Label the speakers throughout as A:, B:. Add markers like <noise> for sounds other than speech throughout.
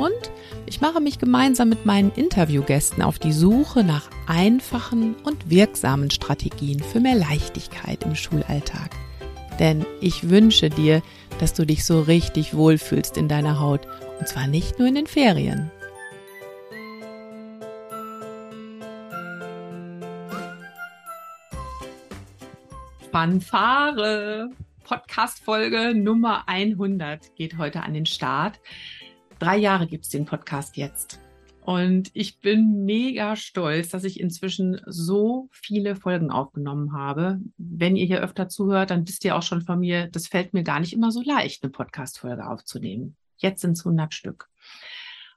A: Und ich mache mich gemeinsam mit meinen Interviewgästen auf die Suche nach einfachen und wirksamen Strategien für mehr Leichtigkeit im Schulalltag. Denn ich wünsche dir, dass du dich so richtig wohlfühlst in deiner Haut. Und zwar nicht nur in den Ferien. Fanfare! Podcast-Folge Nummer 100 geht heute an den Start. Drei Jahre gibt es den Podcast jetzt. Und ich bin mega stolz, dass ich inzwischen so viele Folgen aufgenommen habe. Wenn ihr hier öfter zuhört, dann wisst ihr auch schon von mir, das fällt mir gar nicht immer so leicht, eine Podcast-Folge aufzunehmen. Jetzt sind es 100 Stück.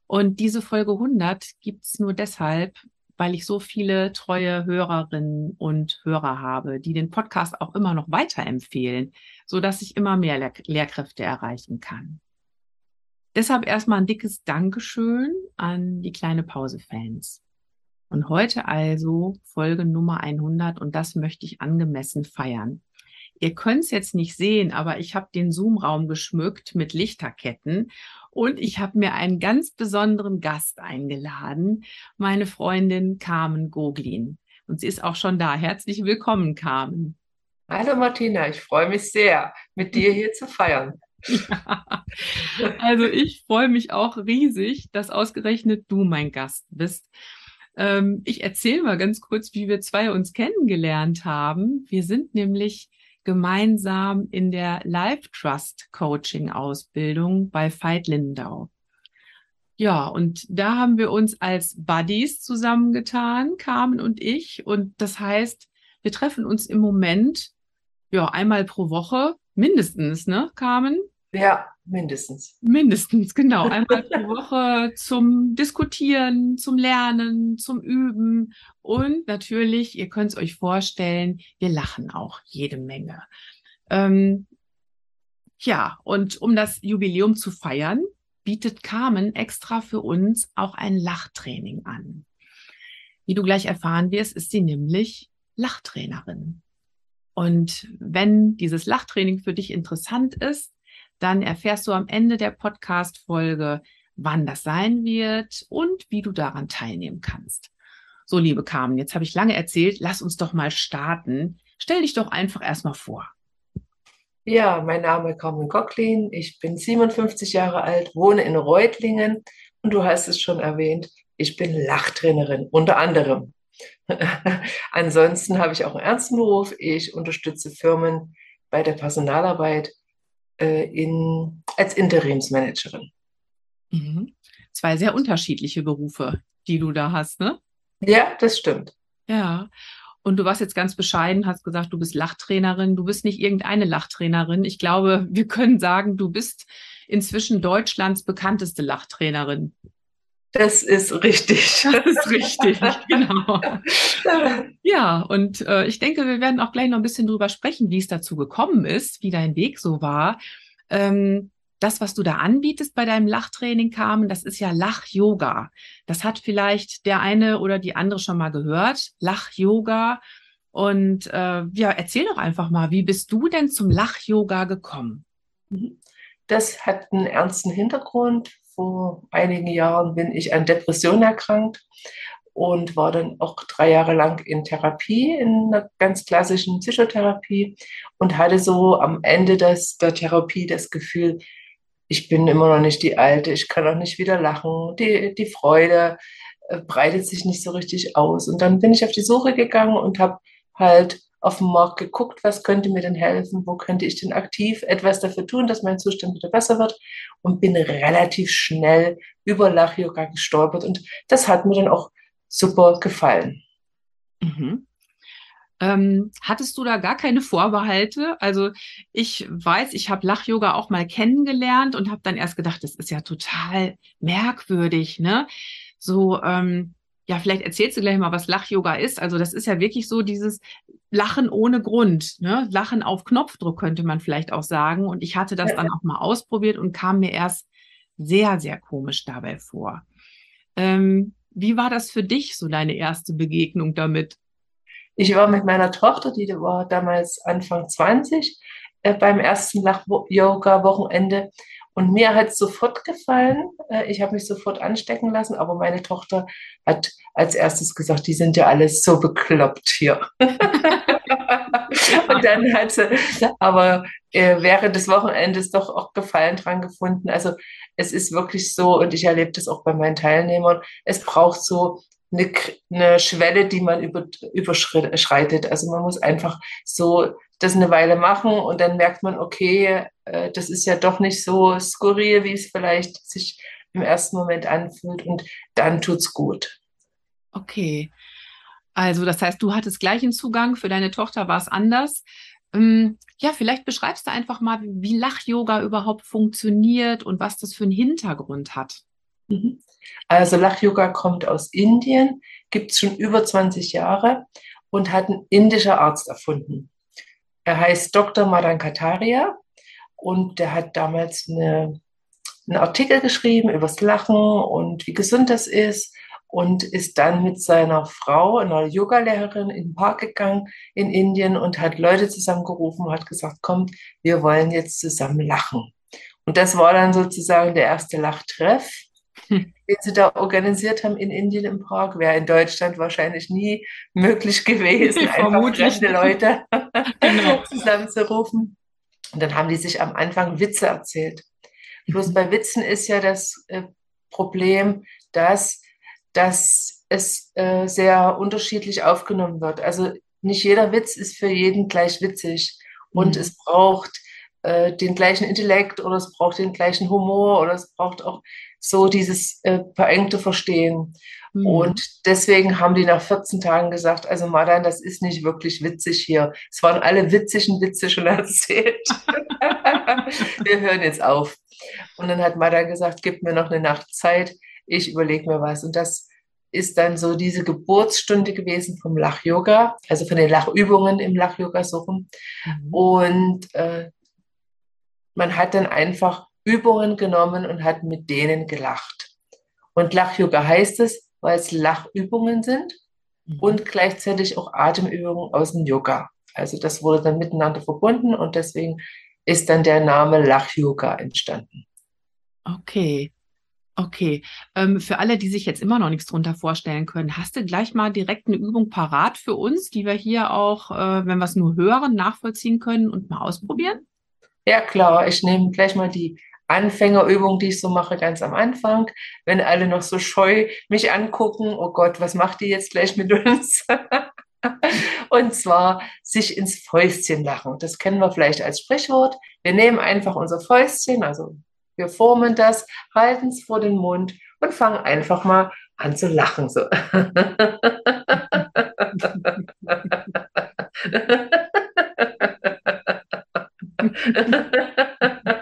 A: Und diese Folge 100 gibt es nur deshalb, weil ich so viele treue Hörerinnen und Hörer habe, die den Podcast auch immer noch weiterempfehlen, so dass ich immer mehr Lehr Lehrkräfte erreichen kann. Deshalb erstmal ein dickes Dankeschön an die kleine Pause-Fans. Und heute also Folge Nummer 100 und das möchte ich angemessen feiern. Ihr könnt es jetzt nicht sehen, aber ich habe den Zoom-Raum geschmückt mit Lichterketten und ich habe mir einen ganz besonderen Gast eingeladen, meine Freundin Carmen Goglin. Und sie ist auch schon da. Herzlich willkommen, Carmen.
B: Hallo Martina, ich freue mich sehr, mit dir hier zu feiern. <laughs>
A: Also ich freue mich auch riesig, dass ausgerechnet du mein Gast bist. Ähm, ich erzähle mal ganz kurz, wie wir zwei uns kennengelernt haben. Wir sind nämlich gemeinsam in der Life Trust Coaching Ausbildung bei Veit Lindau. Ja, und da haben wir uns als Buddies zusammengetan, Carmen und ich. Und das heißt, wir treffen uns im Moment ja einmal pro Woche, mindestens, ne, Carmen?
B: Ja, mindestens.
A: Mindestens, genau. Einmal pro Woche zum Diskutieren, zum Lernen, zum Üben. Und natürlich, ihr könnt es euch vorstellen, wir lachen auch jede Menge. Ähm, ja, und um das Jubiläum zu feiern, bietet Carmen extra für uns auch ein Lachtraining an. Wie du gleich erfahren wirst, ist sie nämlich Lachtrainerin. Und wenn dieses Lachtraining für dich interessant ist, dann erfährst du am Ende der Podcast-Folge, wann das sein wird und wie du daran teilnehmen kannst. So, liebe Carmen, jetzt habe ich lange erzählt. Lass uns doch mal starten. Stell dich doch einfach erstmal vor.
B: Ja, mein Name ist Carmen Gocklin. Ich bin 57 Jahre alt, wohne in Reutlingen und du hast es schon erwähnt, ich bin Lachtrainerin, unter anderem. <laughs> Ansonsten habe ich auch einen ernsten Beruf. Ich unterstütze Firmen bei der Personalarbeit äh, in, als Interimsmanagerin.
A: Mhm. Zwei sehr unterschiedliche Berufe, die du da hast, ne?
B: Ja, das stimmt.
A: Ja. Und du warst jetzt ganz bescheiden, hast gesagt, du bist Lachtrainerin. Du bist nicht irgendeine Lachtrainerin. Ich glaube, wir können sagen, du bist inzwischen Deutschlands bekannteste Lachtrainerin.
B: Das ist richtig. <laughs>
A: Das ist richtig, genau. <laughs> Ja, und äh, ich denke, wir werden auch gleich noch ein bisschen drüber sprechen, wie es dazu gekommen ist, wie dein Weg so war. Ähm, das, was du da anbietest bei deinem Lachtraining, Carmen, das ist ja Lach-Yoga. Das hat vielleicht der eine oder die andere schon mal gehört. Lach-Yoga. Und äh, ja, erzähl doch einfach mal, wie bist du denn zum Lach-Yoga gekommen?
B: Das hat einen ernsten Hintergrund vor einigen Jahren bin ich an Depression erkrankt und war dann auch drei Jahre lang in Therapie, in einer ganz klassischen Psychotherapie und hatte so am Ende des, der Therapie das Gefühl, ich bin immer noch nicht die Alte, ich kann auch nicht wieder lachen, die, die Freude äh, breitet sich nicht so richtig aus. Und dann bin ich auf die Suche gegangen und habe halt auf dem Markt geguckt, was könnte mir denn helfen, wo könnte ich denn aktiv etwas dafür tun, dass mein Zustand wieder besser wird und bin relativ schnell über Lach-Yoga gestolpert und das hat mir dann auch super gefallen.
A: Mhm. Ähm, hattest du da gar keine Vorbehalte? Also ich weiß, ich habe Lach-Yoga auch mal kennengelernt und habe dann erst gedacht, das ist ja total merkwürdig, ne? So ähm, ja, vielleicht erzählst du gleich mal, was Lach-Yoga ist. Also das ist ja wirklich so dieses Lachen ohne Grund, ne? Lachen auf Knopfdruck könnte man vielleicht auch sagen. Und ich hatte das ja. dann auch mal ausprobiert und kam mir erst sehr, sehr komisch dabei vor. Ähm, wie war das für dich, so deine erste Begegnung damit?
B: Ich war mit meiner Tochter, die war damals Anfang 20, äh, beim ersten Lach-Yoga-Wochenende. Und mir hat es sofort gefallen. Äh, ich habe mich sofort anstecken lassen, aber meine Tochter hat als erstes gesagt, die sind ja alles so bekloppt hier. <laughs> und dann hat sie aber äh, während des Wochenendes doch auch Gefallen dran gefunden. Also es ist wirklich so, und ich erlebe das auch bei meinen Teilnehmern, es braucht so eine, eine Schwelle, die man über, überschreitet. Also man muss einfach so das eine Weile machen und dann merkt man, okay, äh, das ist ja doch nicht so skurril, wie es vielleicht sich im ersten Moment anfühlt und dann tut's gut.
A: Okay. Also, das heißt, du hattest gleichen Zugang, für deine Tochter war es anders. Ähm, ja, vielleicht beschreibst du einfach mal, wie Lach-Yoga überhaupt funktioniert und was das für einen Hintergrund hat.
B: Mhm. Also Lach-Yoga kommt aus Indien, gibt es schon über 20 Jahre und hat ein indischer Arzt erfunden. Er heißt Dr. Madan Kataria und der hat damals eine, einen Artikel geschrieben über das Lachen und wie gesund das ist und ist dann mit seiner Frau, einer Yogalehrerin, in den Park gegangen in Indien und hat Leute zusammengerufen und hat gesagt, kommt, wir wollen jetzt zusammen lachen. Und das war dann sozusagen der erste Lachtreff, hm. den sie da organisiert haben in Indien im Park. Wäre in Deutschland wahrscheinlich nie möglich gewesen, <laughs> einfach fremde Leute <laughs> genau. <laughs> zusammenzurufen. Und dann haben die sich am Anfang Witze erzählt. Bloß mhm. bei Witzen ist ja das äh, Problem, dass, dass es äh, sehr unterschiedlich aufgenommen wird. Also nicht jeder Witz ist für jeden gleich witzig. Und mhm. es braucht äh, den gleichen Intellekt oder es braucht den gleichen Humor oder es braucht auch so dieses äh, verengte Verstehen. Mhm. Und deswegen haben die nach 14 Tagen gesagt, also Madan, das ist nicht wirklich witzig hier. Es waren alle witzigen Witze schon <laughs> erzählt. <laughs> Wir hören jetzt auf. Und dann hat Madan gesagt, gib mir noch eine Nacht Zeit, ich überlege mir was. Und das ist dann so diese Geburtsstunde gewesen vom Lach-Yoga, also von den Lachübungen im Lach-Yoga suchen. Mhm. Und äh, man hat dann einfach Übungen genommen und hat mit denen gelacht. Und Lach-Yoga heißt es, weil es Lachübungen sind mhm. und gleichzeitig auch Atemübungen aus dem Yoga. Also das wurde dann miteinander verbunden und deswegen ist dann der Name Lach-Yoga entstanden.
A: Okay. Okay, ähm, für alle, die sich jetzt immer noch nichts drunter vorstellen können, hast du gleich mal direkt eine Übung parat für uns, die wir hier auch, äh, wenn wir es nur hören, nachvollziehen können und mal ausprobieren?
B: Ja, klar. Ich nehme gleich mal die Anfängerübung, die ich so mache, ganz am Anfang. Wenn alle noch so scheu mich angucken, oh Gott, was macht die jetzt gleich mit uns? <laughs> Und zwar sich ins Fäustchen lachen. Das kennen wir vielleicht als Sprichwort. Wir nehmen einfach unser Fäustchen, also wir formen das, halten es vor den Mund und fangen einfach mal an zu lachen. So. <laughs>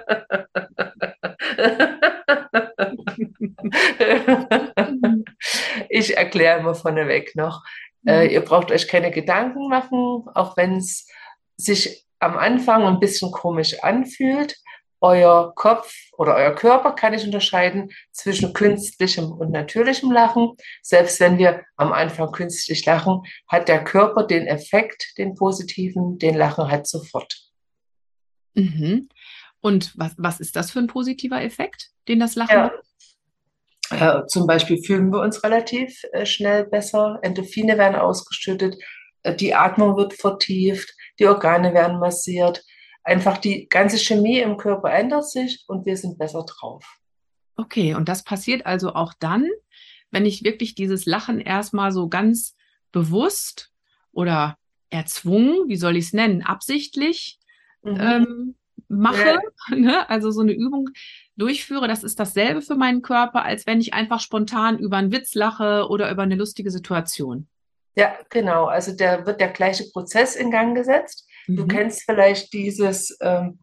B: <laughs> ich erkläre immer vorneweg noch, äh, mhm. ihr braucht euch keine Gedanken machen, auch wenn es sich am Anfang ein bisschen komisch anfühlt. Euer Kopf oder euer Körper kann nicht unterscheiden zwischen künstlichem und natürlichem Lachen. Selbst wenn wir am Anfang künstlich lachen, hat der Körper den Effekt, den positiven, den Lachen hat sofort.
A: Mhm. Und was, was ist das für ein positiver Effekt, den das Lachen ja.
B: hat? Äh, zum Beispiel fühlen wir uns relativ äh, schnell besser, Endorphine werden ausgeschüttet, äh, die Atmung wird vertieft, die Organe werden massiert. Einfach die ganze Chemie im Körper ändert sich und wir sind besser drauf.
A: Okay, und das passiert also auch dann, wenn ich wirklich dieses Lachen erstmal so ganz bewusst oder erzwungen, wie soll ich es nennen, absichtlich mhm. ähm, mache, ja. <laughs> ne? also so eine Übung durchführe, das ist dasselbe für meinen Körper, als wenn ich einfach spontan über einen Witz lache oder über eine lustige Situation.
B: Ja, genau. Also da wird der gleiche Prozess in Gang gesetzt. Mhm. Du kennst vielleicht dieses, ähm,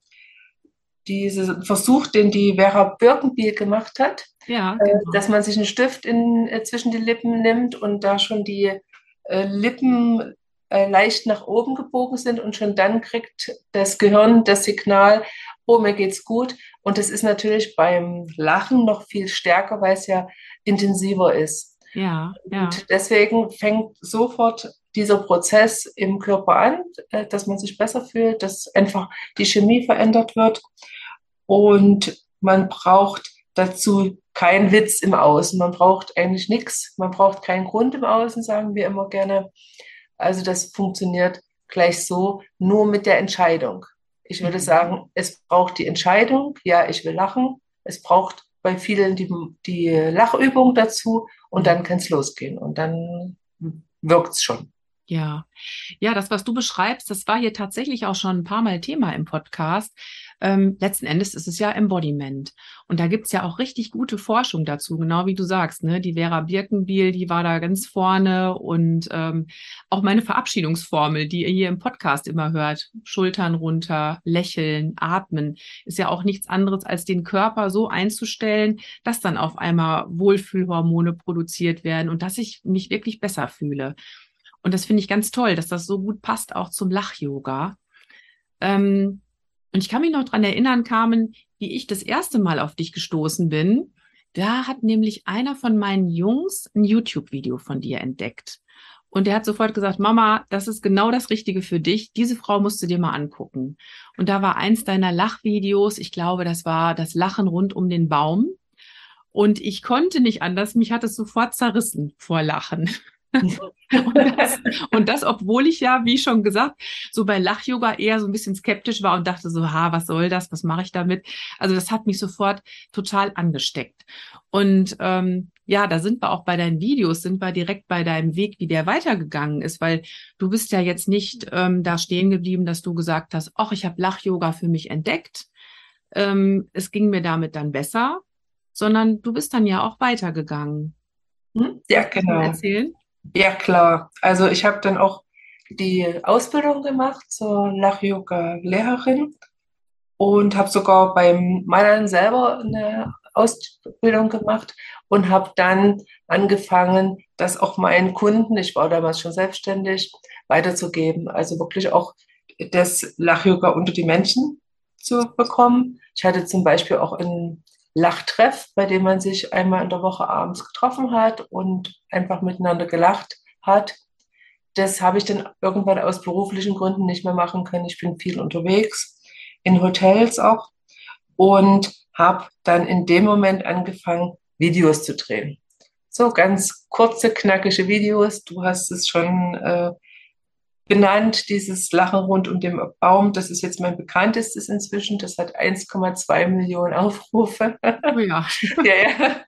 B: diesen Versuch, den die Vera Birkenbiel gemacht hat,
A: ja, äh, genau.
B: dass man sich einen Stift in, äh, zwischen die Lippen nimmt und da schon die äh, Lippen äh, leicht nach oben gebogen sind und schon dann kriegt das Gehirn das Signal, oh, mir geht's gut. Und das ist natürlich beim Lachen noch viel stärker, weil es ja intensiver ist.
A: Ja, ja.
B: Und deswegen fängt sofort dieser Prozess im Körper an, äh, dass man sich besser fühlt, dass einfach die Chemie verändert wird. Und man braucht dazu keinen Witz im Außen. Man braucht eigentlich nichts. Man braucht keinen Grund im Außen, sagen wir immer gerne. Also das funktioniert gleich so, nur mit der Entscheidung. Ich würde mhm. sagen, es braucht die Entscheidung, ja, ich will lachen. Es braucht bei vielen die, die Lachübung dazu und dann kann es losgehen und dann wirkt es schon.
A: Ja, ja, das, was du beschreibst, das war hier tatsächlich auch schon ein paar Mal Thema im Podcast. Ähm, letzten Endes ist es ja Embodiment. Und da gibt's ja auch richtig gute Forschung dazu, genau wie du sagst. Ne? Die Vera Birkenbiel, die war da ganz vorne und ähm, auch meine Verabschiedungsformel, die ihr hier im Podcast immer hört, Schultern runter, lächeln, atmen, ist ja auch nichts anderes, als den Körper so einzustellen, dass dann auf einmal Wohlfühlhormone produziert werden und dass ich mich wirklich besser fühle. Und das finde ich ganz toll, dass das so gut passt auch zum Lach-Yoga. Ähm, und ich kann mich noch dran erinnern, Carmen, wie ich das erste Mal auf dich gestoßen bin. Da hat nämlich einer von meinen Jungs ein YouTube-Video von dir entdeckt. Und der hat sofort gesagt, Mama, das ist genau das Richtige für dich. Diese Frau musst du dir mal angucken. Und da war eins deiner Lachvideos, ich glaube, das war das Lachen rund um den Baum. Und ich konnte nicht anders, mich hat es sofort zerrissen vor Lachen und, das, und, das, obwohl ich ja, wie schon gesagt, so bei Lach-Yoga eher so ein bisschen skeptisch war und dachte so, ha, was soll das, was mache ich damit? Also das hat mich sofort total angesteckt. Und ähm, ja, da sind wir auch bei deinen Videos, sind wir direkt bei deinem Weg, wie der weitergegangen ist, weil du bist ja jetzt nicht ähm, da stehen geblieben, dass du gesagt hast, ach, ich habe Lach-Yoga für mich entdeckt. Ähm, es ging mir damit dann besser, sondern du bist dann ja auch weitergegangen.
B: Hm? Ja, genau. Erzählen? Ja, klar. Also ich habe dann auch die Ausbildung gemacht zur Lach-Yoga-Lehrerin und habe sogar beim Malern selber eine Ausbildung gemacht und habe dann angefangen, das auch meinen Kunden, ich war damals schon selbstständig, weiterzugeben. Also wirklich auch das Lach-Yoga unter die Menschen zu bekommen. Ich hatte zum Beispiel auch einen Lachtreff, bei dem man sich einmal in der Woche abends getroffen hat und einfach miteinander gelacht hat. Das habe ich dann irgendwann aus beruflichen Gründen nicht mehr machen können. Ich bin viel unterwegs, in Hotels auch und habe dann in dem Moment angefangen, Videos zu drehen. So ganz kurze, knackige Videos. Du hast es schon äh, benannt, dieses Lachen rund um den Baum. Das ist jetzt mein bekanntestes inzwischen. Das hat 1,2 Millionen Aufrufe. Oh ja. <laughs> ja, ja.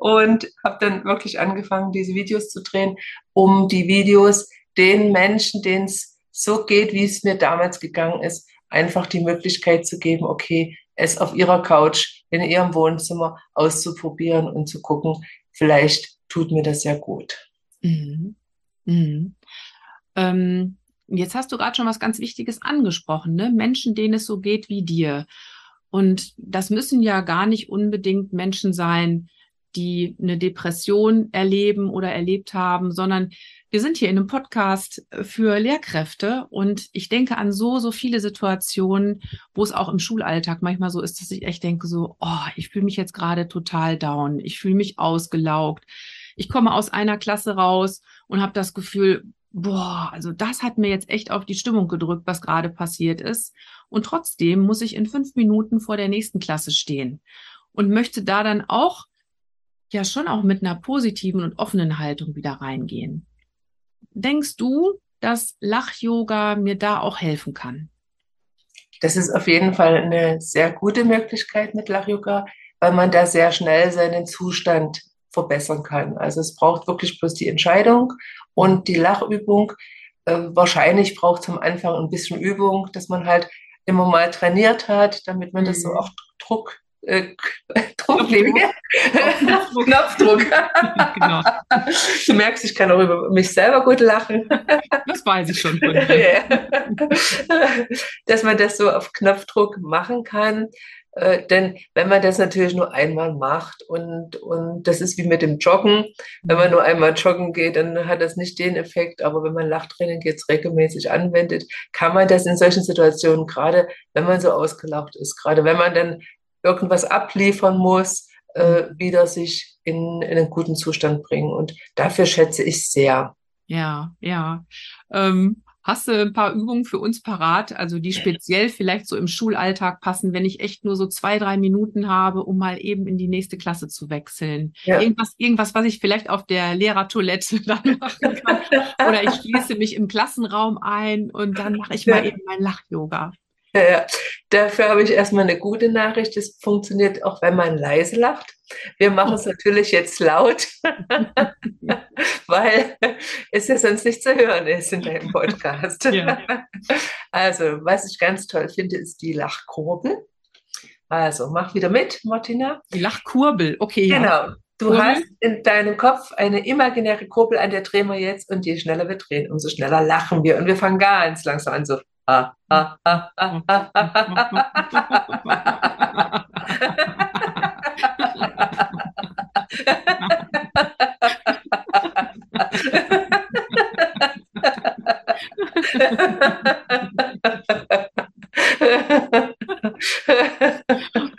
B: Und habe dann wirklich angefangen, diese Videos zu drehen, um die Videos den Menschen, denen es so geht, wie es mir damals gegangen ist, einfach die Möglichkeit zu geben, okay, es auf ihrer Couch, in ihrem Wohnzimmer auszuprobieren und zu gucken, vielleicht tut mir das ja gut. Mhm.
A: Mhm. Ähm, jetzt hast du gerade schon was ganz Wichtiges angesprochen, ne? Menschen, denen es so geht wie dir. Und das müssen ja gar nicht unbedingt Menschen sein, die eine Depression erleben oder erlebt haben, sondern wir sind hier in einem Podcast für Lehrkräfte und ich denke an so, so viele Situationen, wo es auch im Schulalltag manchmal so ist, dass ich echt denke so, oh, ich fühle mich jetzt gerade total down, ich fühle mich ausgelaugt. Ich komme aus einer Klasse raus und habe das Gefühl, boah, also das hat mir jetzt echt auf die Stimmung gedrückt, was gerade passiert ist. Und trotzdem muss ich in fünf Minuten vor der nächsten Klasse stehen und möchte da dann auch, ja, schon auch mit einer positiven und offenen Haltung wieder reingehen. Denkst du, dass Lach-Yoga mir da auch helfen kann?
B: Das ist auf jeden Fall eine sehr gute Möglichkeit mit Lach-Yoga, weil man da sehr schnell seinen Zustand verbessern kann. Also es braucht wirklich bloß die Entscheidung und die Lachübung. Äh, wahrscheinlich braucht es am Anfang ein bisschen Übung, dass man halt immer mal trainiert hat, damit man mhm. das so mhm. auf Druck äh, <laughs> Drucklinie. Knopfdruck. Knopfdruck. <laughs> genau. Du merkst, ich kann auch über mich selber gut lachen.
A: Das weiß ich schon von <laughs> dir.
B: Dass man das so auf Knopfdruck machen kann. Äh, denn wenn man das natürlich nur einmal macht und, und das ist wie mit dem Joggen, wenn man nur einmal joggen geht, dann hat das nicht den Effekt, aber wenn man Lachtraining jetzt regelmäßig anwendet, kann man das in solchen Situationen, gerade wenn man so ausgelaucht ist, gerade wenn man dann irgendwas abliefern muss, äh, mhm. wieder sich in, in einen guten Zustand bringen. Und dafür schätze ich sehr.
A: Ja, ja. Ähm, hast du ein paar Übungen für uns parat, also die speziell vielleicht so im Schulalltag passen, wenn ich echt nur so zwei, drei Minuten habe, um mal eben in die nächste Klasse zu wechseln? Ja. Irgendwas, irgendwas, was ich vielleicht auf der Lehrertoilette <laughs> dann machen kann. Oder ich schließe mich im Klassenraum ein und dann mache ich mal eben mein Lach-Yoga. <laughs>
B: Ja, dafür habe ich erstmal eine gute Nachricht. Es funktioniert auch, wenn man leise lacht. Wir machen es natürlich jetzt laut, <laughs> weil es ja sonst nicht zu hören ist in deinem Podcast. Ja. Also, was ich ganz toll finde, ist die Lachkurbel. Also, mach wieder mit, Martina.
A: Die Lachkurbel, okay.
B: Genau. Ja. Du Kurbel. hast in deinem Kopf eine imaginäre Kurbel, an der drehen wir jetzt und je schneller wir drehen, umso schneller lachen wir. Und wir fangen ganz langsam an, so <laughs>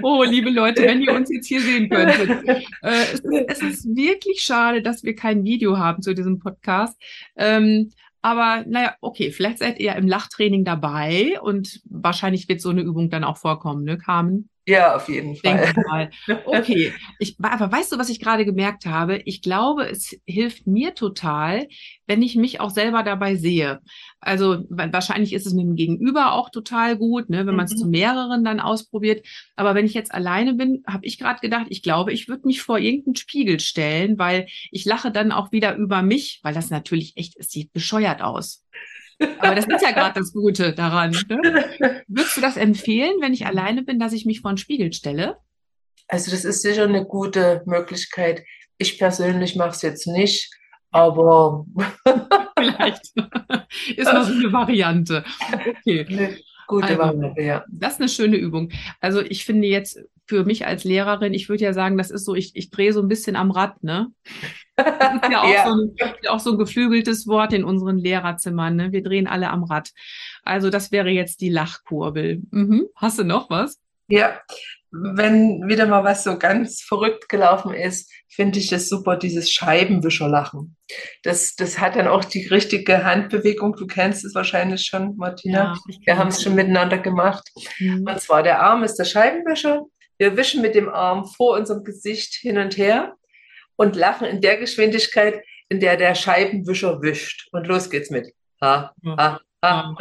A: Oh, liebe Leute, wenn ihr uns jetzt hier sehen könntet. Äh, es, ist, es, ist, wirklich schade, dass wir kein Video haben zu diesem Podcast. Ähm, aber naja, okay, vielleicht seid ihr im Lachtraining dabei und wahrscheinlich wird so eine Übung dann auch vorkommen, ne, Carmen?
B: Ja, auf jeden Fall.
A: Mal. Okay, <laughs> ich, aber weißt du, was ich gerade gemerkt habe? Ich glaube, es hilft mir total, wenn ich mich auch selber dabei sehe. Also wahrscheinlich ist es mit dem Gegenüber auch total gut, ne, wenn man es mhm. zu mehreren dann ausprobiert. Aber wenn ich jetzt alleine bin, habe ich gerade gedacht, ich glaube, ich würde mich vor irgendeinen Spiegel stellen, weil ich lache dann auch wieder über mich, weil das natürlich echt, es sieht bescheuert aus. Aber das ist ja gerade das Gute daran. Ne? Würdest du das empfehlen, wenn ich alleine bin, dass ich mich vor einen Spiegel stelle?
B: Also das ist sicher eine gute Möglichkeit. Ich persönlich mache es jetzt nicht, aber <laughs>
A: vielleicht ist so eine Variante. Okay.
B: Eine gute also, Variante, ja.
A: Das ist eine schöne Übung. Also ich finde jetzt für mich als Lehrerin, ich würde ja sagen, das ist so, ich, ich drehe so ein bisschen am Rad, ne? Das ist ja auch, ja. So, ein, auch so ein geflügeltes Wort in unseren Lehrerzimmern. Ne? Wir drehen alle am Rad. Also das wäre jetzt die Lachkurbel. Mhm. Hast du noch was?
B: Ja, wenn wieder mal was so ganz verrückt gelaufen ist, finde ich es super, dieses Scheibenwischerlachen. Das, das hat dann auch die richtige Handbewegung. Du kennst es wahrscheinlich schon, Martina. Ja, Wir haben es schon miteinander gemacht. Mhm. Und zwar der Arm ist der Scheibenwischer. Wir wischen mit dem Arm vor unserem Gesicht hin und her und lachen in der Geschwindigkeit, in der der Scheibenwischer wischt. Und los geht's mit. Ha, ha, ha,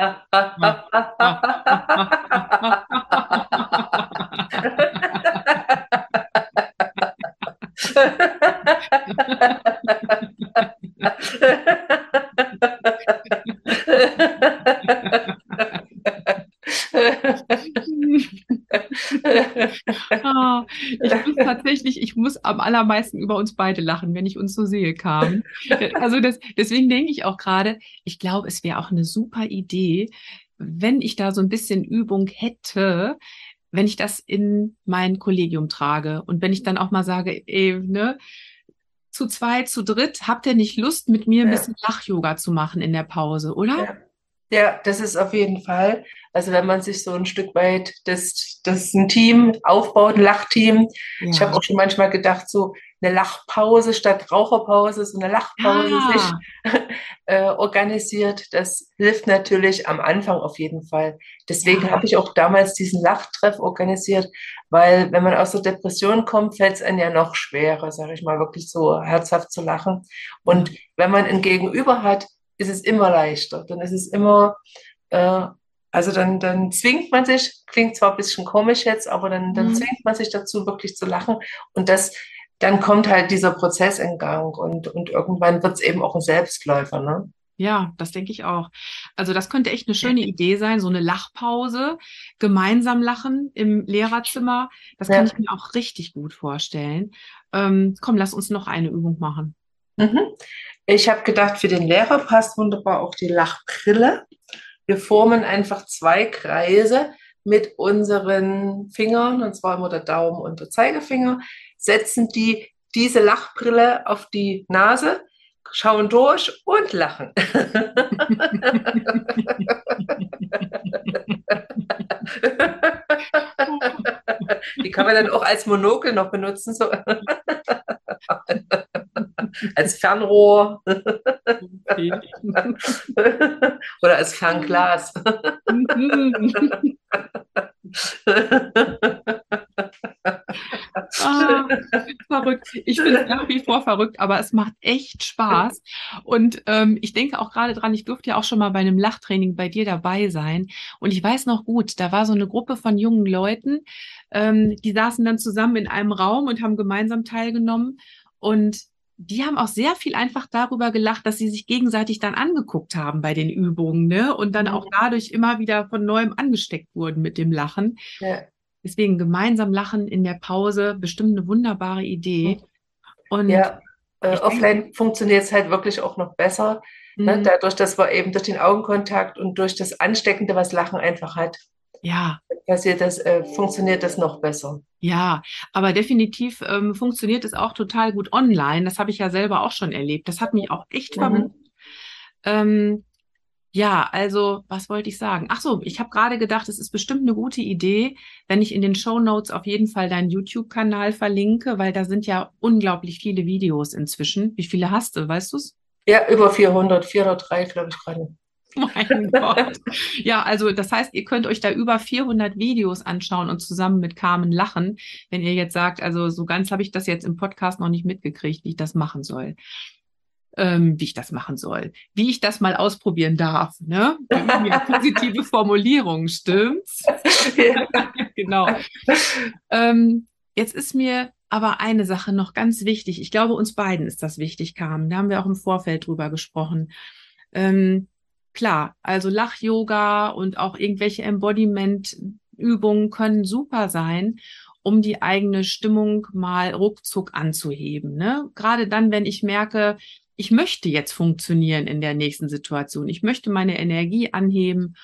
A: oh, <laughs> ich muss tatsächlich, ich muss am allermeisten über uns beide lachen, wenn ich uns so sehe, Carmen. Also das, deswegen denke ich auch gerade, ich glaube, es wäre auch eine super Idee, wenn ich da so ein bisschen Übung hätte, wenn ich das in mein Kollegium trage und wenn ich dann auch mal sage, ey, ne, zu zweit, zu dritt, habt ihr nicht Lust, mit mir ein bisschen Lach-Yoga zu machen in der Pause, oder?
B: Ja. Ja, das ist auf jeden Fall. Also wenn man sich so ein Stück weit das, das ein Team aufbaut, ein Lachteam. Ja. Ich habe auch schon manchmal gedacht, so eine Lachpause statt Raucherpause, so eine Lachpause ja. sich <laughs> äh, organisiert. Das hilft natürlich am Anfang auf jeden Fall. Deswegen ja. habe ich auch damals diesen Lachtreff organisiert, weil wenn man aus der Depression kommt, fällt es einem ja noch schwerer, sage ich mal, wirklich so herzhaft zu lachen. Und wenn man ein Gegenüber hat, ist es immer leichter. Dann ist es immer, äh, also dann, dann zwingt man sich, klingt zwar ein bisschen komisch jetzt, aber dann, dann mhm. zwingt man sich dazu, wirklich zu lachen. Und das, dann kommt halt dieser Prozess in Gang und, und irgendwann wird es eben auch ein Selbstläufer. Ne?
A: Ja, das denke ich auch. Also das könnte echt eine schöne Idee sein, so eine Lachpause, gemeinsam lachen im Lehrerzimmer. Das kann ja. ich mir auch richtig gut vorstellen. Ähm, komm, lass uns noch eine Übung machen.
B: Mhm. Ich habe gedacht, für den Lehrer passt wunderbar auch die Lachbrille. Wir formen einfach zwei Kreise mit unseren Fingern, und zwar immer der Daumen und der Zeigefinger, setzen die diese Lachbrille auf die Nase schauen durch und lachen. <laughs> Die kann man dann auch als Monokel noch benutzen, so. <laughs> als Fernrohr <laughs> oder als Fernglas. <laughs>
A: ah, verrückt. Ich es nach wie vor verrückt, aber es macht echt Spaß. Und ähm, ich denke auch gerade dran, ich durfte ja auch schon mal bei einem Lachtraining bei dir dabei sein. Und ich weiß noch gut, da war so eine Gruppe von jungen Leuten, ähm, die saßen dann zusammen in einem Raum und haben gemeinsam teilgenommen. Und die haben auch sehr viel einfach darüber gelacht, dass sie sich gegenseitig dann angeguckt haben bei den Übungen, ne? Und dann auch dadurch immer wieder von neuem angesteckt wurden mit dem Lachen. Ja. Deswegen gemeinsam lachen in der Pause, bestimmt eine wunderbare Idee.
B: Und ja, äh, offline funktioniert es halt wirklich auch noch besser. Ne? Mhm. Dadurch, dass wir eben durch den Augenkontakt und durch das Ansteckende, was Lachen einfach hat,
A: ja.
B: passiert das, äh, funktioniert das noch besser.
A: Ja, aber definitiv ähm, funktioniert es auch total gut online. Das habe ich ja selber auch schon erlebt. Das hat mich auch echt mhm. verblüfft. Ähm, ja, also was wollte ich sagen? Ach so, ich habe gerade gedacht, es ist bestimmt eine gute Idee, wenn ich in den Show Notes auf jeden Fall deinen YouTube-Kanal verlinke, weil da sind ja unglaublich viele Videos inzwischen. Wie viele hast du, weißt du es?
B: Ja, über 400, 403, glaube ich gerade. <laughs>
A: Mein Gott. Ja, also das heißt, ihr könnt euch da über 400 Videos anschauen und zusammen mit Carmen lachen, wenn ihr jetzt sagt, also so ganz habe ich das jetzt im Podcast noch nicht mitgekriegt, wie ich das machen soll. Ähm, wie ich das machen soll, wie ich das mal ausprobieren darf. Ne? <laughs> Positive Formulierung, stimmt's? Ja. <laughs> genau. Ähm, jetzt ist mir aber eine Sache noch ganz wichtig. Ich glaube, uns beiden ist das wichtig, Carmen. Da haben wir auch im Vorfeld drüber gesprochen. Ähm, klar, also Lach-Yoga und auch irgendwelche Embodiment-Übungen können super sein, um die eigene Stimmung mal ruckzuck anzuheben. Ne? Gerade dann, wenn ich merke, ich möchte jetzt funktionieren in der nächsten Situation. Ich möchte meine Energie anheben.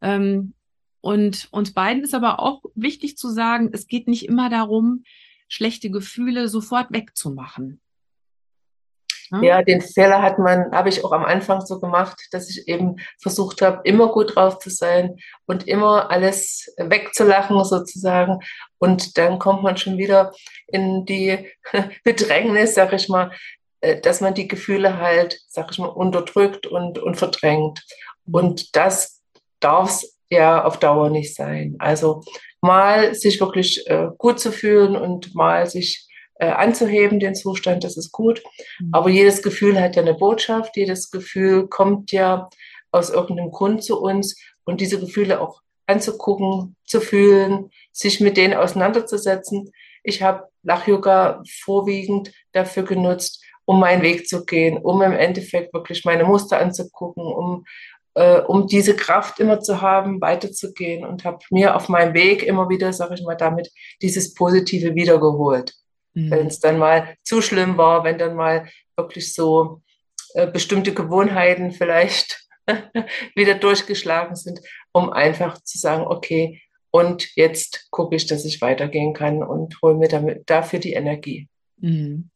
A: Ähm, und uns beiden ist aber auch wichtig zu sagen, es geht nicht immer darum, schlechte Gefühle sofort wegzumachen.
B: Ja, den Fehler hat man, habe ich auch am Anfang so gemacht, dass ich eben versucht habe, immer gut drauf zu sein und immer alles wegzulachen sozusagen. Und dann kommt man schon wieder in die <laughs> Bedrängnis, sag ich mal, äh, dass man die Gefühle halt, sag ich mal, unterdrückt und, und verdrängt. Mhm. Und das darf es ja auf Dauer nicht sein. Also mal sich wirklich äh, gut zu fühlen und mal sich äh, anzuheben, den Zustand, das ist gut. Mhm. Aber jedes Gefühl hat ja eine Botschaft, jedes Gefühl kommt ja aus irgendeinem Grund zu uns und diese Gefühle auch anzugucken, zu fühlen, sich mit denen auseinanderzusetzen. Ich habe Lach-Yoga vorwiegend dafür genutzt, um meinen Weg zu gehen, um im Endeffekt wirklich meine Muster anzugucken, um, äh, um diese Kraft immer zu haben, weiterzugehen und habe mir auf meinem Weg immer wieder, sage ich mal, damit dieses Positive wiedergeholt. Mhm. Wenn es dann mal zu schlimm war, wenn dann mal wirklich so äh, bestimmte Gewohnheiten vielleicht <laughs> wieder durchgeschlagen sind, um einfach zu sagen, okay, und jetzt gucke ich, dass ich weitergehen kann und hole mir damit dafür die Energie.
A: Mhm.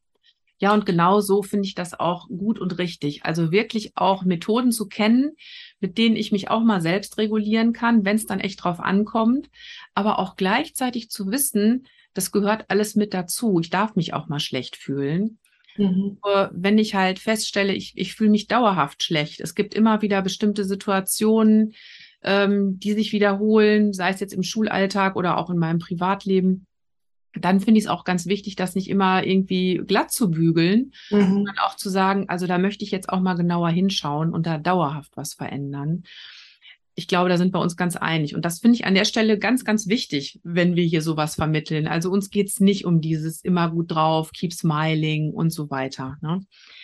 A: Ja, und genau so finde ich das auch gut und richtig. Also wirklich auch Methoden zu kennen, mit denen ich mich auch mal selbst regulieren kann, wenn es dann echt drauf ankommt, aber auch gleichzeitig zu wissen, das gehört alles mit dazu. Ich darf mich auch mal schlecht fühlen. Mhm. Wenn ich halt feststelle, ich, ich fühle mich dauerhaft schlecht. Es gibt immer wieder bestimmte Situationen, ähm, die sich wiederholen, sei es jetzt im Schulalltag oder auch in meinem Privatleben. Dann finde ich es auch ganz wichtig, das nicht immer irgendwie glatt zu bügeln, mhm. sondern auch zu sagen, also da möchte ich jetzt auch mal genauer hinschauen und da dauerhaft was verändern ich glaube, da sind wir uns ganz einig. Und das finde ich an der Stelle ganz, ganz wichtig, wenn wir hier sowas vermitteln. Also uns geht es nicht um dieses immer gut drauf, keep smiling und so weiter. Ne?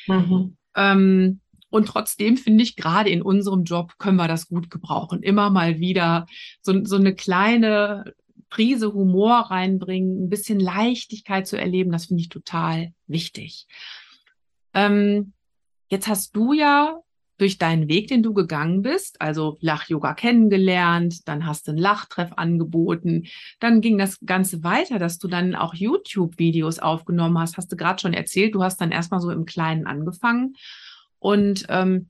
A: Mhm. Ähm, Und trotzdem finde ich, gerade in unserem Job können wir das gut gebrauchen. Immer mal wieder so, so eine kleine Prise Humor reinbringen, ein bisschen Leichtigkeit zu erleben, das finde ich total wichtig. Ähm, jetzt hast du ja durch deinen Weg, den du gegangen bist, also Lach-Yoga kennengelernt, dann hast du einen Lachtreff angeboten, dann ging das Ganze weiter, dass du dann auch YouTube-Videos aufgenommen hast, hast du gerade schon erzählt, du hast dann erstmal so im Kleinen angefangen und ähm,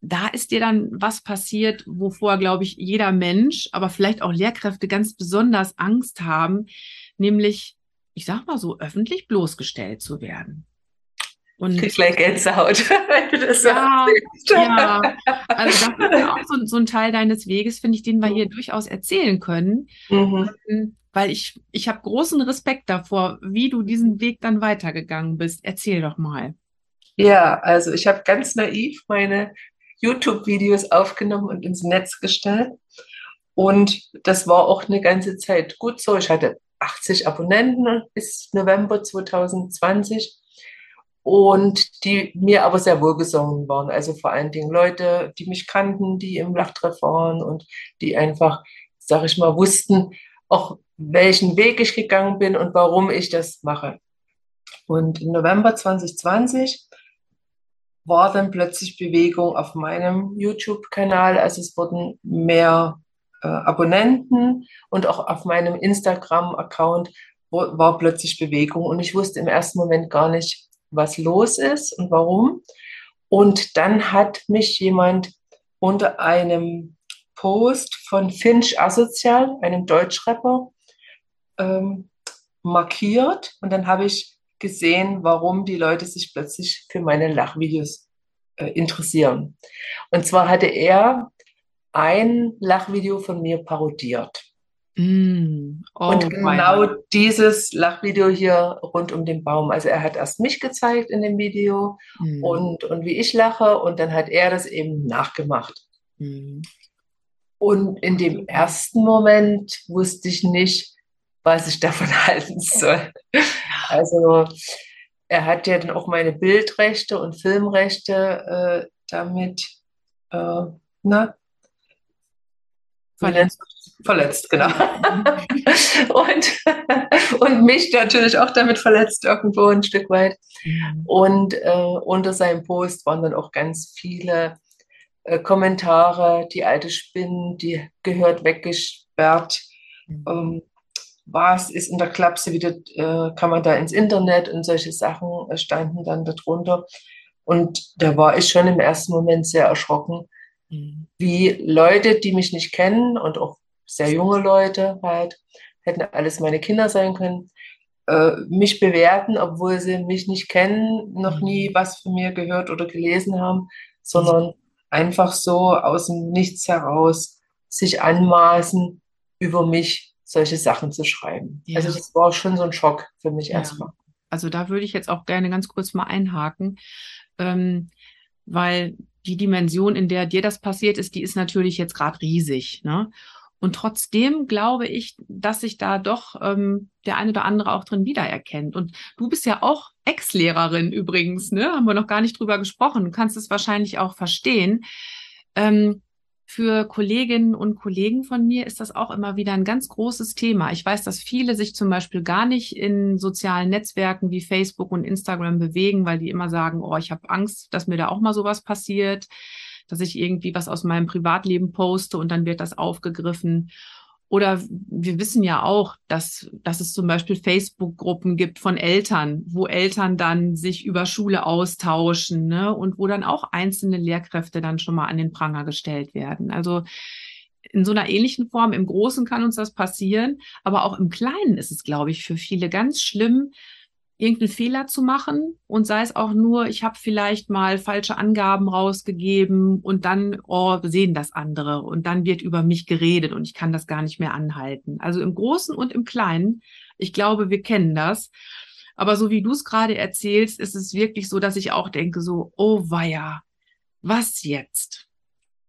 A: da ist dir dann was passiert, wovor, glaube ich, jeder Mensch, aber vielleicht auch Lehrkräfte ganz besonders Angst haben, nämlich, ich sag mal so, öffentlich bloßgestellt zu werden.
B: Und ich krieg gleich Gänsehaut, <laughs> wenn du das
A: ja, sagst. Ja, also das ist auch so, so, ein Teil deines Weges, finde ich, den wir hier mhm. durchaus erzählen können. Mhm. Ähm, weil ich, ich habe großen Respekt davor, wie du diesen Weg dann weitergegangen bist. Erzähl doch mal.
B: Ja, also ich habe ganz naiv meine YouTube-Videos aufgenommen und ins Netz gestellt. Und das war auch eine ganze Zeit gut so. Ich hatte 80 Abonnenten bis November 2020 und die mir aber sehr wohlgesonnen waren. Also vor allen Dingen Leute, die mich kannten, die im Lachtreff waren und die einfach, sag ich mal, wussten, auch welchen Weg ich gegangen bin und warum ich das mache. Und im November 2020 war dann plötzlich Bewegung auf meinem YouTube-Kanal. Also es wurden mehr äh, Abonnenten und auch auf meinem Instagram-Account war plötzlich Bewegung. Und ich wusste im ersten Moment gar nicht, was los ist und warum. Und dann hat mich jemand unter einem Post von Finch Asozial, einem Deutschrapper, ähm, markiert. Und dann habe ich gesehen, warum die Leute sich plötzlich für meine Lachvideos äh, interessieren. Und zwar hatte er ein Lachvideo von mir parodiert. Mm. Oh, und genau dieses Lachvideo hier rund um den Baum. Also er hat erst mich gezeigt in dem Video mm. und, und wie ich lache und dann hat er das eben nachgemacht. Mm. Und in dem ersten Moment wusste ich nicht, was ich davon <laughs> halten soll. Also er hat ja dann auch meine Bildrechte und Filmrechte äh, damit äh, na, verletzt. Verletzt, genau. <laughs> und, und mich natürlich auch damit verletzt, irgendwo ein Stück weit. Mhm. Und äh, unter seinem Post waren dann auch ganz viele äh, Kommentare, die alte Spinnen, die gehört weggesperrt. Mhm. Was ist in der Klapse wieder, äh, kann man da ins Internet und solche Sachen äh, standen dann darunter. Und da war ich schon im ersten Moment sehr erschrocken, mhm. wie Leute, die mich nicht kennen und auch sehr junge Leute halt, hätten alles meine Kinder sein können, äh, mich bewerten, obwohl sie mich nicht kennen, noch nie mhm. was von mir gehört oder gelesen haben, sondern einfach so aus dem Nichts heraus sich anmaßen, über mich solche Sachen zu schreiben. Ja. Also das war schon so ein Schock für mich ja. erstmal.
A: Also da würde ich jetzt auch gerne ganz kurz mal einhaken, ähm, weil die Dimension, in der dir das passiert ist, die ist natürlich jetzt gerade riesig. Ne? Und trotzdem glaube ich, dass sich da doch ähm, der eine oder andere auch drin wiedererkennt. Und du bist ja auch Ex-Lehrerin übrigens, ne? Haben wir noch gar nicht drüber gesprochen. Du kannst es wahrscheinlich auch verstehen. Ähm, für Kolleginnen und Kollegen von mir ist das auch immer wieder ein ganz großes Thema. Ich weiß, dass viele sich zum Beispiel gar nicht in sozialen Netzwerken wie Facebook und Instagram bewegen, weil die immer sagen, oh, ich habe Angst, dass mir da auch mal sowas passiert, dass ich irgendwie was aus meinem Privatleben poste und dann wird das aufgegriffen. Oder wir wissen ja auch, dass, dass es zum Beispiel Facebook-Gruppen gibt von Eltern, wo Eltern dann sich über Schule austauschen ne? und wo dann auch einzelne Lehrkräfte dann schon mal an den Pranger gestellt werden. Also in so einer ähnlichen Form, im Großen kann uns das passieren, aber auch im Kleinen ist es, glaube ich, für viele ganz schlimm, irgendeinen Fehler zu machen und sei es auch nur, ich habe vielleicht mal falsche Angaben rausgegeben und dann oh, sehen das andere und dann wird über mich geredet und ich kann das gar nicht mehr anhalten. Also im Großen und im Kleinen, ich glaube, wir kennen das. Aber so wie du es gerade erzählst, ist es wirklich so, dass ich auch denke so, oh weia, was jetzt?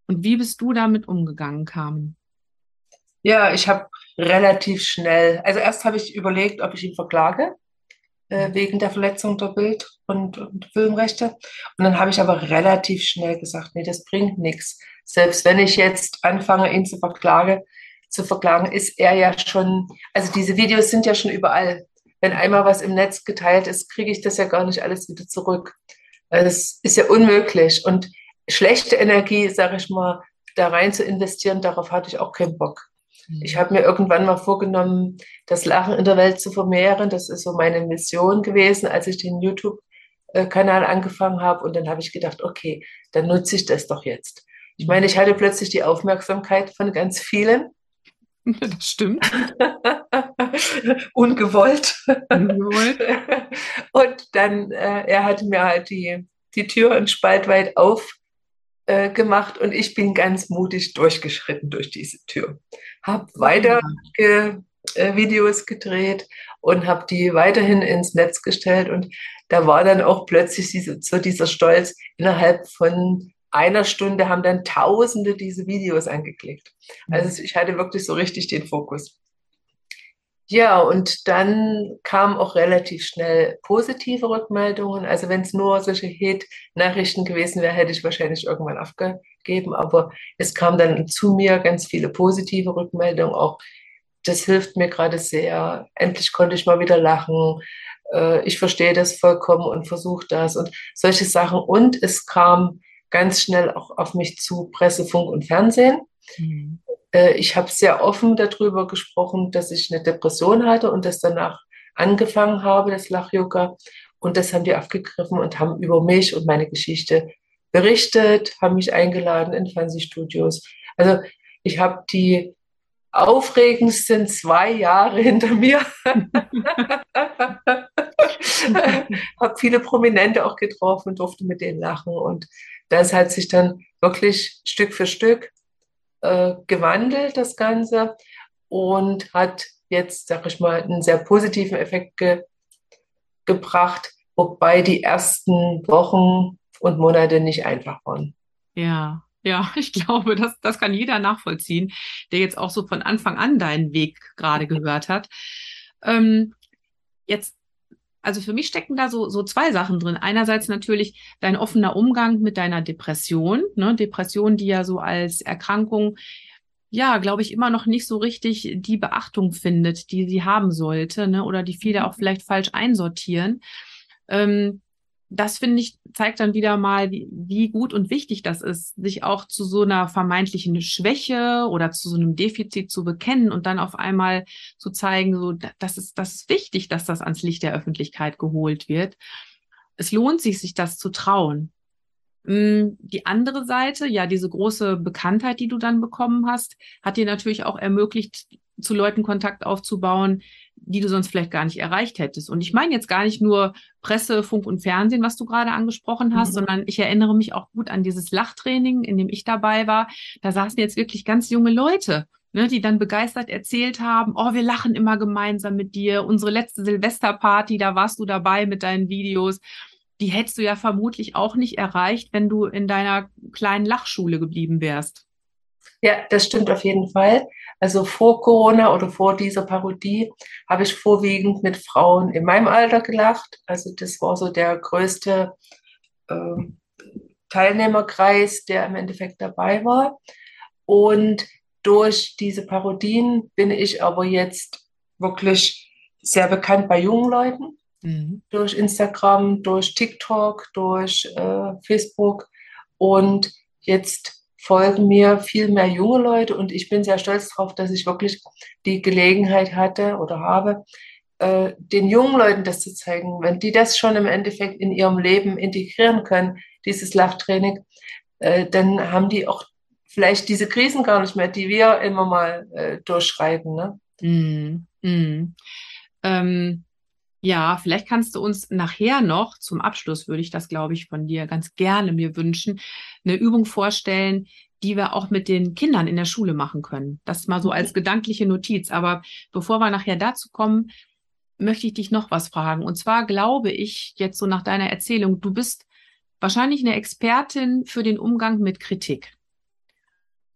A: Und wie bist du damit umgegangen, Carmen?
B: Ja, ich habe relativ schnell, also erst habe ich überlegt, ob ich ihn verklage äh, wegen der Verletzung der Bildrechte. und, und Filmrechte. Und dann habe ich aber relativ schnell gesagt, nee, das bringt nichts. Selbst wenn ich jetzt anfange, ihn zu verklagen, zu verklagen, ist er ja schon, also diese Videos sind ja schon überall. Wenn einmal was im Netz geteilt ist, kriege ich das ja gar nicht alles wieder zurück. Es ist ja unmöglich. Und schlechte Energie, sage ich mal, da rein zu investieren, darauf hatte ich auch keinen Bock. Ich habe mir irgendwann mal vorgenommen, das Lachen in der Welt zu vermehren. Das ist so meine Mission gewesen, als ich den YouTube-Kanal angefangen habe. Und dann habe ich gedacht, okay, dann nutze ich das doch jetzt. Ich meine, ich hatte plötzlich die Aufmerksamkeit von ganz vielen. <laughs>
A: Das stimmt. <laughs>
B: Ungewollt. Ungewollt. <laughs> Und dann, äh, er hatte mir halt die, die Tür einen Spalt weit auf äh, gemacht und ich bin ganz mutig durchgeschritten durch diese Tür. Habe weiter ge, äh, Videos gedreht und habe die weiterhin ins Netz gestellt und da war dann auch plötzlich diese, so dieser Stolz. Innerhalb von einer Stunde haben dann Tausende diese Videos angeklickt. Also ich hatte wirklich so richtig den Fokus. Ja, und dann kamen auch relativ schnell positive Rückmeldungen. Also wenn es nur solche Hate-Nachrichten gewesen wäre, hätte ich wahrscheinlich irgendwann aufgegeben. Aber es kam dann zu mir ganz viele positive Rückmeldungen. Auch das hilft mir gerade sehr. Endlich konnte ich mal wieder lachen. Äh, ich verstehe das vollkommen und versuche das und solche Sachen. Und es kam ganz schnell auch auf mich zu Presse, Funk und Fernsehen. Mhm. Äh, ich habe sehr offen darüber gesprochen, dass ich eine Depression hatte und das danach angefangen habe, das Lach-Yoga. Und das haben die aufgegriffen und haben über mich und meine Geschichte berichtet, haben mich eingeladen in Fernsehstudios. Also ich habe die aufregendsten zwei Jahre <laughs> hinter mir. <laughs> habe viele Prominente auch getroffen, durfte mit denen lachen. Und das hat sich dann wirklich Stück für Stück äh, gewandelt, das Ganze, und hat jetzt, sag ich mal, einen sehr positiven Effekt ge gebracht, wobei die ersten Wochen und Monate nicht einfach waren.
A: Ja, ja, <laughs> ich glaube, das, das kann jeder nachvollziehen, der jetzt auch so von Anfang an deinen Weg gerade gehört hat. Ähm, jetzt also für mich stecken da so, so zwei Sachen drin. Einerseits natürlich dein offener Umgang mit deiner Depression, ne? Depression, die ja so als Erkrankung, ja, glaube ich, immer noch nicht so richtig die Beachtung findet, die sie haben sollte, ne? oder die viele auch vielleicht falsch einsortieren. Ähm, das finde ich, zeigt dann wieder mal, wie, wie, gut und wichtig das ist, sich auch zu so einer vermeintlichen Schwäche oder zu so einem Defizit zu bekennen und dann auf einmal zu zeigen, so, das ist, das ist wichtig, dass das ans Licht der Öffentlichkeit geholt wird. Es lohnt sich, sich das zu trauen. Hm, die andere Seite, ja, diese große Bekanntheit, die du dann bekommen hast, hat dir natürlich auch ermöglicht, zu Leuten Kontakt aufzubauen, die du sonst vielleicht gar nicht erreicht hättest. Und ich meine jetzt gar nicht nur Presse, Funk und Fernsehen, was du gerade angesprochen hast, mhm. sondern ich erinnere mich auch gut an dieses Lachtraining, in dem ich dabei war. Da saßen jetzt wirklich ganz junge Leute. Ne, die dann begeistert erzählt haben, oh, wir lachen immer gemeinsam mit dir. Unsere letzte Silvesterparty, da warst du dabei mit deinen Videos. Die hättest du ja vermutlich auch nicht erreicht, wenn du in deiner kleinen Lachschule geblieben wärst.
B: Ja, das stimmt auf jeden Fall. Also vor Corona oder vor dieser Parodie habe ich vorwiegend mit Frauen in meinem Alter gelacht. Also das war so der größte äh, Teilnehmerkreis, der im Endeffekt dabei war. Und durch diese Parodien bin ich aber jetzt wirklich sehr bekannt bei jungen Leuten. Mhm. Durch Instagram, durch TikTok, durch äh, Facebook. Und jetzt folgen mir viel mehr junge Leute und ich bin sehr stolz darauf, dass ich wirklich die Gelegenheit hatte oder habe, äh, den jungen Leuten das zu zeigen. Wenn die das schon im Endeffekt in ihrem Leben integrieren können, dieses Lachtraining, äh, dann haben die auch vielleicht diese Krisen gar nicht mehr, die wir immer mal äh, durchschreiten. Ne? Mm,
A: mm. Ähm, ja, vielleicht kannst du uns nachher noch, zum Abschluss würde ich das, glaube ich, von dir ganz gerne mir wünschen, eine Übung vorstellen, die wir auch mit den Kindern in der Schule machen können. Das mal so als gedankliche Notiz. Aber bevor wir nachher dazu kommen, möchte ich dich noch was fragen. Und zwar glaube ich jetzt so nach deiner Erzählung, du bist wahrscheinlich eine Expertin für den Umgang mit Kritik.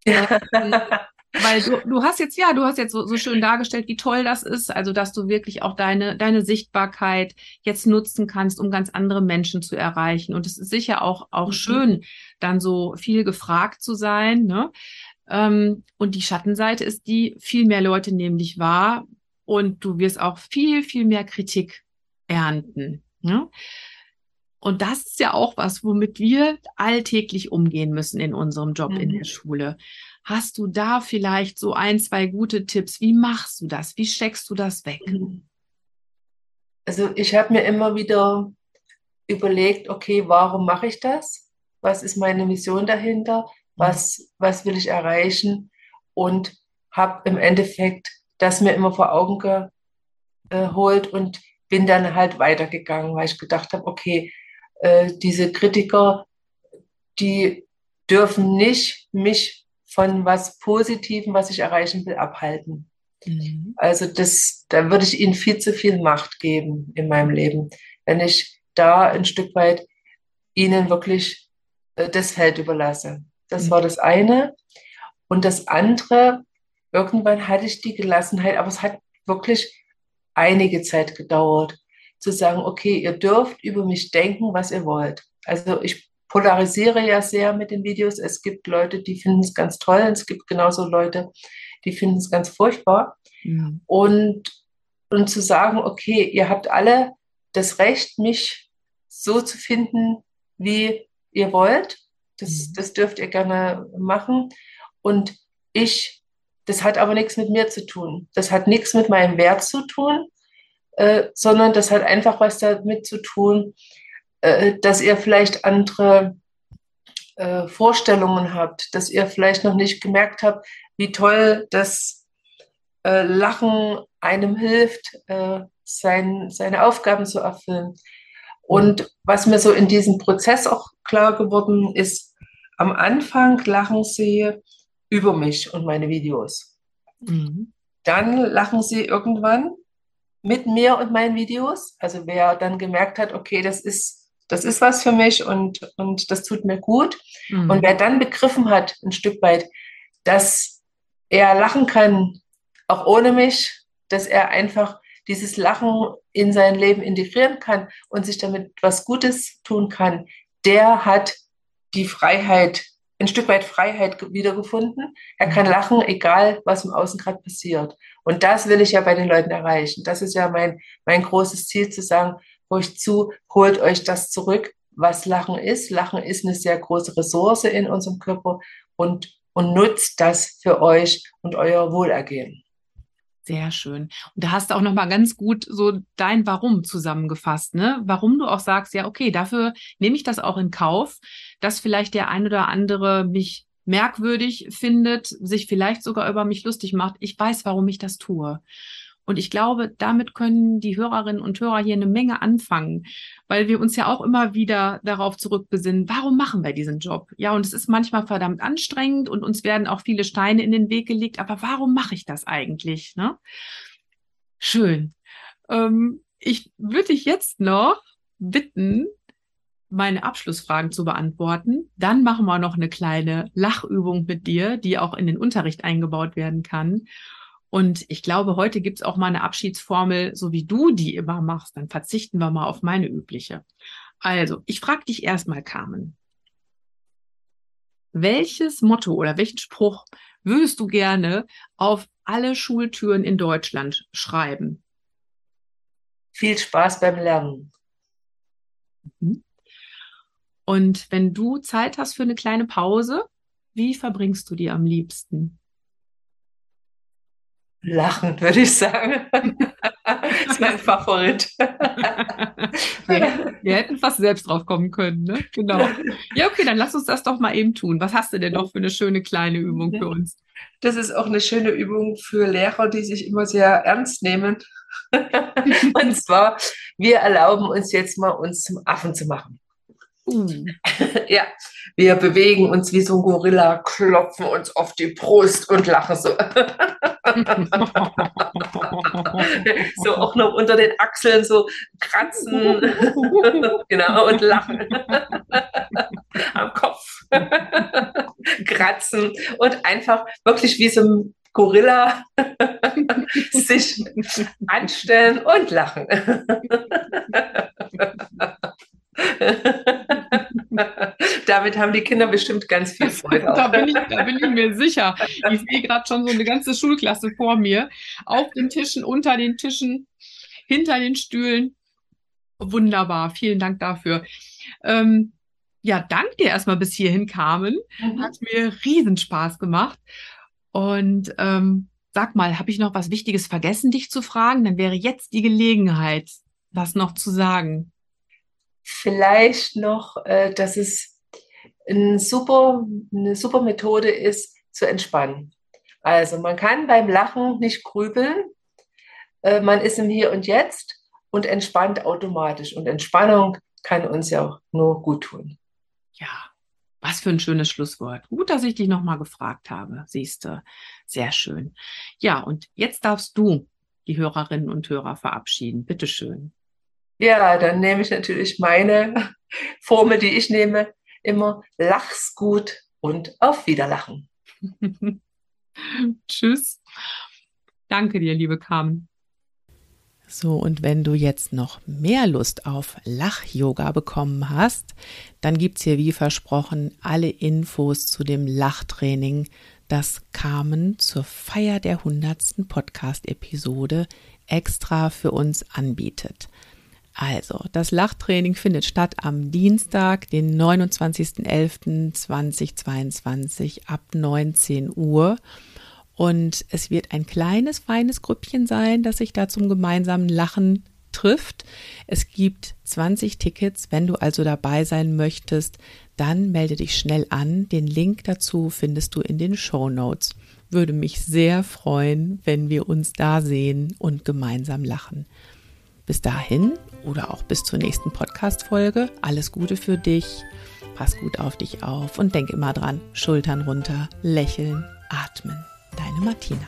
A: Ja. Weil du, du hast jetzt, ja, du hast jetzt so, so schön dargestellt, wie toll das ist, also dass du wirklich auch deine, deine Sichtbarkeit jetzt nutzen kannst, um ganz andere Menschen zu erreichen. Und es ist sicher auch, auch mhm. schön, dann so viel gefragt zu sein. Ne? Ähm, und die Schattenseite ist die, viel mehr Leute nehmen dich wahr und du wirst auch viel, viel mehr Kritik ernten. Ne? Und das ist ja auch was, womit wir alltäglich umgehen müssen in unserem Job mhm. in der Schule. Hast du da vielleicht so ein, zwei gute Tipps? Wie machst du das? Wie steckst du das weg? Mhm.
B: Also ich habe mir immer wieder überlegt, okay, warum mache ich das? Was ist meine Mission dahinter? Was, was will ich erreichen? Und habe im Endeffekt das mir immer vor Augen geholt und bin dann halt weitergegangen, weil ich gedacht habe, okay, äh, diese Kritiker, die dürfen nicht mich von was Positivem, was ich erreichen will, abhalten. Mhm. Also das, da würde ich ihnen viel zu viel Macht geben in meinem Leben, wenn ich da ein Stück weit ihnen wirklich äh, das Feld überlasse. Das mhm. war das eine. Und das andere, irgendwann hatte ich die Gelassenheit, aber es hat wirklich einige Zeit gedauert, zu sagen, okay, ihr dürft über mich denken, was ihr wollt. Also ich polarisiere ja sehr mit den Videos. Es gibt Leute, die finden es ganz toll. Es gibt genauso Leute, die finden es ganz furchtbar. Mhm. Und, und zu sagen, okay, ihr habt alle das Recht, mich so zu finden, wie ihr wollt. Das, mhm. das dürft ihr gerne machen. Und ich, das hat aber nichts mit mir zu tun. Das hat nichts mit meinem Wert zu tun, äh, sondern das hat einfach was damit zu tun, äh, dass ihr vielleicht andere äh, Vorstellungen habt, dass ihr vielleicht noch nicht gemerkt habt, wie toll das äh, Lachen einem hilft, äh, sein, seine Aufgaben zu erfüllen. Und was mir so in diesem Prozess auch klar geworden ist, am Anfang lachen sie über mich und meine Videos. Mhm. Dann lachen sie irgendwann mit mir und meinen Videos. Also wer dann gemerkt hat, okay, das ist das ist was für mich und, und das tut mir gut. Mhm. Und wer dann begriffen hat, ein Stück weit, dass er lachen kann, auch ohne mich, dass er einfach dieses Lachen in sein Leben integrieren kann und sich damit was Gutes tun kann, der hat die Freiheit, ein Stück weit Freiheit wiedergefunden. Er kann mhm. lachen, egal was im Außen gerade passiert. Und das will ich ja bei den Leuten erreichen. Das ist ja mein, mein großes Ziel zu sagen, euch zu, holt euch das zurück, was Lachen ist. Lachen ist eine sehr große Ressource in unserem Körper und, und nutzt das für euch und euer Wohlergehen.
A: Sehr schön. Und da hast du auch noch mal ganz gut so dein Warum zusammengefasst, ne? Warum du auch sagst, ja, okay, dafür nehme ich das auch in Kauf, dass vielleicht der ein oder andere mich merkwürdig findet, sich vielleicht sogar über mich lustig macht. Ich weiß, warum ich das tue. Und ich glaube, damit können die Hörerinnen und Hörer hier eine Menge anfangen, weil wir uns ja auch immer wieder darauf zurückbesinnen, warum machen wir diesen Job? Ja, und es ist manchmal verdammt anstrengend und uns werden auch viele Steine in den Weg gelegt, aber warum mache ich das eigentlich? Ne? Schön. Ähm, ich würde dich jetzt noch bitten, meine Abschlussfragen zu beantworten. Dann machen wir noch eine kleine Lachübung mit dir, die auch in den Unterricht eingebaut werden kann. Und ich glaube, heute gibt es auch mal eine Abschiedsformel, so wie du die immer machst. Dann verzichten wir mal auf meine übliche. Also, ich frage dich erstmal, Carmen. Welches Motto oder welchen Spruch würdest du gerne auf alle Schultüren in Deutschland schreiben?
B: Viel Spaß beim Lernen.
A: Mhm. Und wenn du Zeit hast für eine kleine Pause, wie verbringst du die am liebsten?
B: Lachen, würde ich sagen. <laughs> das ist mein Favorit.
A: wir, wir, hätten fast selbst drauf kommen können, ne? Genau. Ja, okay, dann lass uns das doch mal eben tun. Was hast du denn noch für eine schöne kleine Übung für uns?
B: Das ist auch eine schöne Übung für Lehrer, die sich immer sehr ernst nehmen. <laughs> Und zwar, wir erlauben uns jetzt mal, uns zum Affen zu machen. Uh. <laughs> ja, wir bewegen uns wie so ein Gorilla, klopfen uns auf die Brust und lachen so. <laughs> so auch noch unter den Achseln so kratzen. <laughs> genau, und lachen. Am Kopf. kratzen und einfach wirklich wie so ein Gorilla sich anstellen und lachen. <laughs> Damit haben die Kinder bestimmt ganz viel Freude.
A: da, bin ich, da bin ich mir sicher. Ich sehe gerade schon so eine ganze Schulklasse vor mir. Auf den Tischen, unter den Tischen, hinter den Stühlen. Wunderbar. Vielen Dank dafür. Ähm, ja, danke dir erstmal bis hierhin kamen. Mhm. Hat mir riesen Spaß gemacht. Und ähm, sag mal, habe ich noch was Wichtiges vergessen, dich zu fragen? Dann wäre jetzt die Gelegenheit, das noch zu sagen.
B: Vielleicht noch, äh, dass es ein super, eine super Methode ist, zu entspannen. Also man kann beim Lachen nicht grübeln. Äh, man ist im Hier und Jetzt und entspannt automatisch. Und Entspannung kann uns ja auch nur gut tun.
A: Ja, was für ein schönes Schlusswort. Gut, dass ich dich nochmal gefragt habe. Siehst du, sehr schön. Ja, und jetzt darfst du die Hörerinnen und Hörer verabschieden. Bitte schön.
B: Ja, dann nehme ich natürlich meine <laughs> Formel, die ich nehme, immer lach's gut und auf Wiederlachen. <laughs>
A: Tschüss. Danke dir, liebe Carmen. So, und wenn du jetzt noch mehr Lust auf Lach-Yoga bekommen hast, dann gibt's hier wie versprochen alle Infos zu dem Lachtraining, das Carmen zur Feier der 100. Podcast-Episode extra für uns anbietet. Also, das Lachtraining findet statt am Dienstag, den 29.11.2022 ab 19 Uhr. Und es wird ein kleines, feines Grüppchen sein, das sich da zum gemeinsamen Lachen trifft. Es gibt 20 Tickets. Wenn du also dabei sein möchtest, dann melde dich schnell an. Den Link dazu findest du in den Show Notes. Würde mich sehr freuen, wenn wir uns da sehen und gemeinsam lachen. Bis dahin oder auch bis zur nächsten Podcast-Folge. Alles Gute für dich. Pass gut auf dich auf und denk immer dran. Schultern runter, lächeln, atmen. Deine Martina.